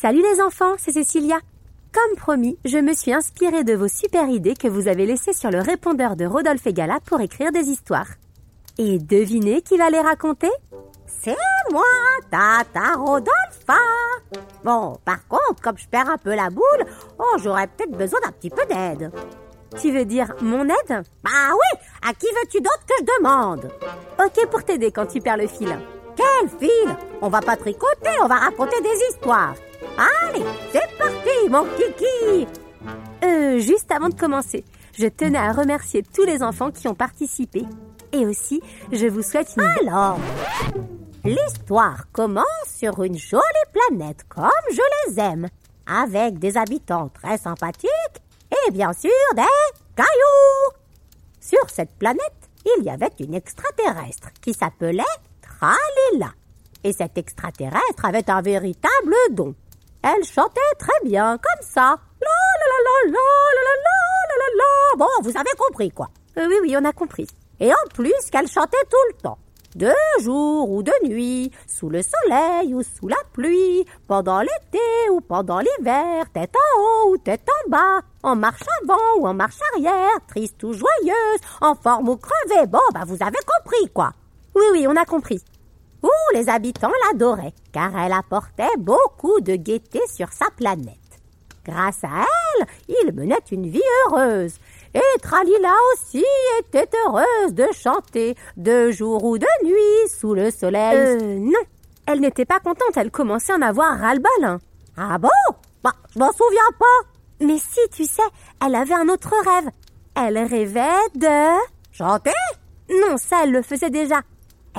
Salut les enfants, c'est Cécilia. Comme promis, je me suis inspirée de vos super idées que vous avez laissées sur le répondeur de Rodolphe et Gala pour écrire des histoires. Et devinez qui va les raconter? C'est moi, Tata Rodolphe. Bon, par contre, comme je perds un peu la boule, oh, j'aurais peut-être besoin d'un petit peu d'aide. Tu veux dire mon aide? Bah oui, à qui veux-tu d'autre que je demande? Ok pour t'aider quand tu perds le fil. Quel fil? On va pas tricoter, on va raconter des histoires. Allez, c'est parti, mon kiki Euh, juste avant de commencer, je tenais à remercier tous les enfants qui ont participé. Et aussi, je vous souhaite une... Alors, l'histoire commence sur une jolie planète comme je les aime, avec des habitants très sympathiques et bien sûr des cailloux. Sur cette planète, il y avait une extraterrestre qui s'appelait Tralila. Et cette extraterrestre avait un véritable don. Elle chantait très bien, comme ça. La la la la la la la la la. Bon, vous avez compris quoi. Euh, oui, oui, on a compris. Et en plus qu'elle chantait tout le temps. De jour ou de nuit, sous le soleil ou sous la pluie, pendant l'été ou pendant l'hiver, tête en haut ou tête en bas, en marche avant ou en marche arrière, triste ou joyeuse, en forme ou crevée. Bon, bah vous avez compris quoi. Oui, oui, on a compris. Où les habitants l'adoraient, car elle apportait beaucoup de gaieté sur sa planète. Grâce à elle, il menait une vie heureuse. Et Tralila aussi était heureuse de chanter, de jour ou de nuit, sous le soleil. Euh, non. Elle n'était pas contente, elle commençait à en avoir ras-le-bol. hein. Ah bon? Bah, je m'en souviens pas. Mais si, tu sais, elle avait un autre rêve. Elle rêvait de... Chanter? Non, ça, elle le faisait déjà.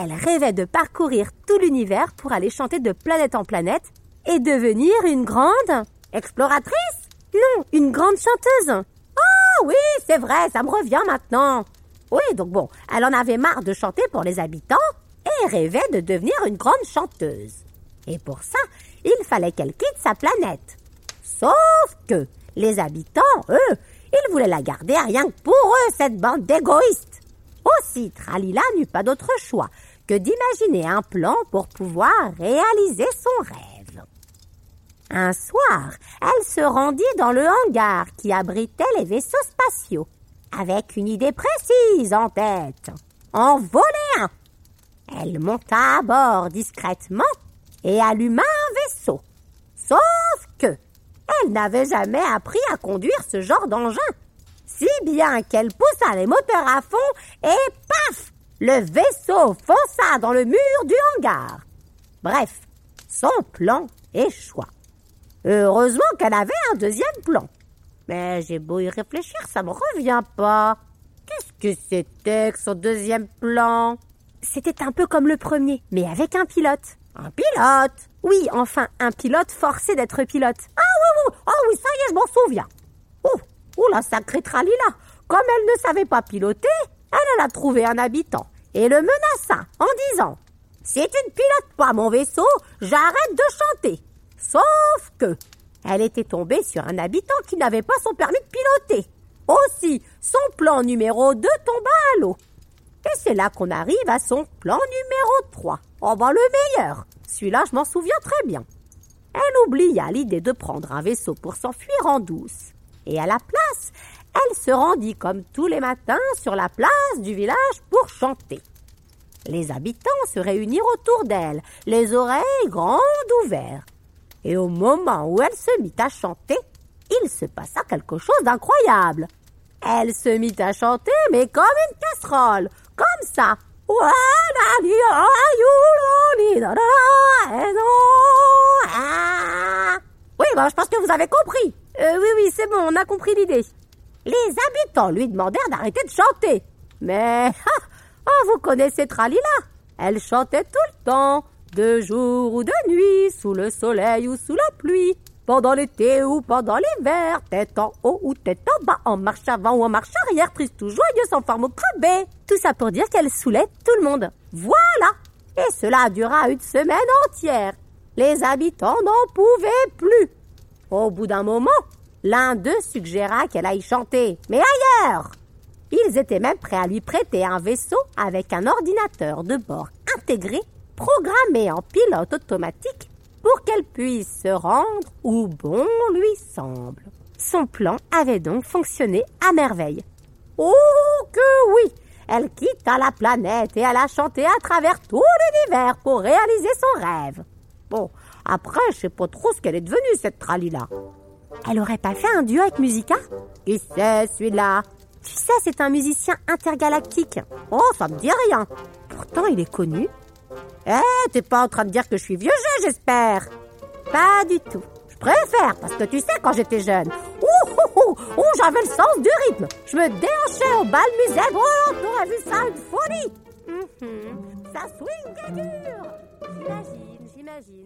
Elle rêvait de parcourir tout l'univers pour aller chanter de planète en planète et devenir une grande... Exploratrice Non, une grande chanteuse. Ah oui, c'est vrai, ça me revient maintenant. Oui, donc bon, elle en avait marre de chanter pour les habitants et rêvait de devenir une grande chanteuse. Et pour ça, il fallait qu'elle quitte sa planète. Sauf que les habitants, eux, ils voulaient la garder rien que pour eux, cette bande d'égoïstes. Aussi, Tralila n'eut pas d'autre choix d'imaginer un plan pour pouvoir réaliser son rêve. Un soir, elle se rendit dans le hangar qui abritait les vaisseaux spatiaux, avec une idée précise en tête. En voler un. Elle monta à bord discrètement et alluma un vaisseau. Sauf que elle n'avait jamais appris à conduire ce genre d'engin. Si bien qu'elle poussa les moteurs à fond et Le vaisseau fonça dans le mur du hangar. Bref, son plan échoua. Heureusement qu'elle avait un deuxième plan. Mais j'ai beau y réfléchir, ça me revient pas. Qu'est-ce que c'était que son deuxième plan? C'était un peu comme le premier, mais avec un pilote. Un pilote? Oui, enfin, un pilote forcé d'être pilote. Ah oui, oui, ah oui, ça y est, je m'en souviens. Oh, oh la sacrée Tralila Comme elle ne savait pas piloter, elle a trouvé un habitant et le menaça en disant « Si tu ne pilotes pas mon vaisseau, j'arrête de chanter !» Sauf que elle était tombée sur un habitant qui n'avait pas son permis de piloter. Aussi, son plan numéro 2 tomba à l'eau. Et c'est là qu'on arrive à son plan numéro 3. Oh ben le meilleur Celui-là, je m'en souviens très bien. Elle oublia l'idée de prendre un vaisseau pour s'enfuir en douce. Et à la place, elle se rendit comme tous les matins sur la place du village pour chanter. Les habitants se réunirent autour d'elle, les oreilles grandes ouvertes. Et au moment où elle se mit à chanter, il se passa quelque chose d'incroyable. Elle se mit à chanter, mais comme une casserole, comme ça. Oui, ben, je pense que vous avez compris. Euh, oui, oui, c'est bon, on a compris l'idée. Les habitants lui demandèrent d'arrêter de chanter. Mais, ah, ah, vous connaissez Tralila Elle chantait tout le temps, de jour ou de nuit, sous le soleil ou sous la pluie, pendant l'été ou pendant l'hiver, tête en haut ou tête en bas, en marche avant ou en marche arrière, triste ou joyeuse, en forme ou crevée. Tout ça pour dire qu'elle saoulait tout le monde. Voilà Et cela dura une semaine entière. Les habitants n'en pouvaient plus. Au bout d'un moment, l'un d'eux suggéra qu'elle aille chanter, mais ailleurs. Ils étaient même prêts à lui prêter un vaisseau avec un ordinateur de bord intégré, programmé en pilote automatique pour qu'elle puisse se rendre où bon lui semble. Son plan avait donc fonctionné à merveille. Oh que oui Elle quitta la planète et elle a chanté à travers tout l'univers pour réaliser son rêve. Bon, après, je sais pas trop ce qu'elle est devenue, cette Tralila. Elle aurait pas fait un duo avec Musica? Qui c'est, celui-là? Tu sais, c'est un musicien intergalactique. Oh, ça me dit rien. Pourtant, il est connu. Eh, t'es pas en train de dire que je suis vieux jeu, j'espère Pas du tout. Je préfère, parce que tu sais, quand j'étais jeune, ouh, ouh, ouh, j'avais le sens du rythme. Je me déhanchais au bal musette. Oh, t'aurais vu ça, une folie Mhm. Ça swing dur J'imagine, j'imagine.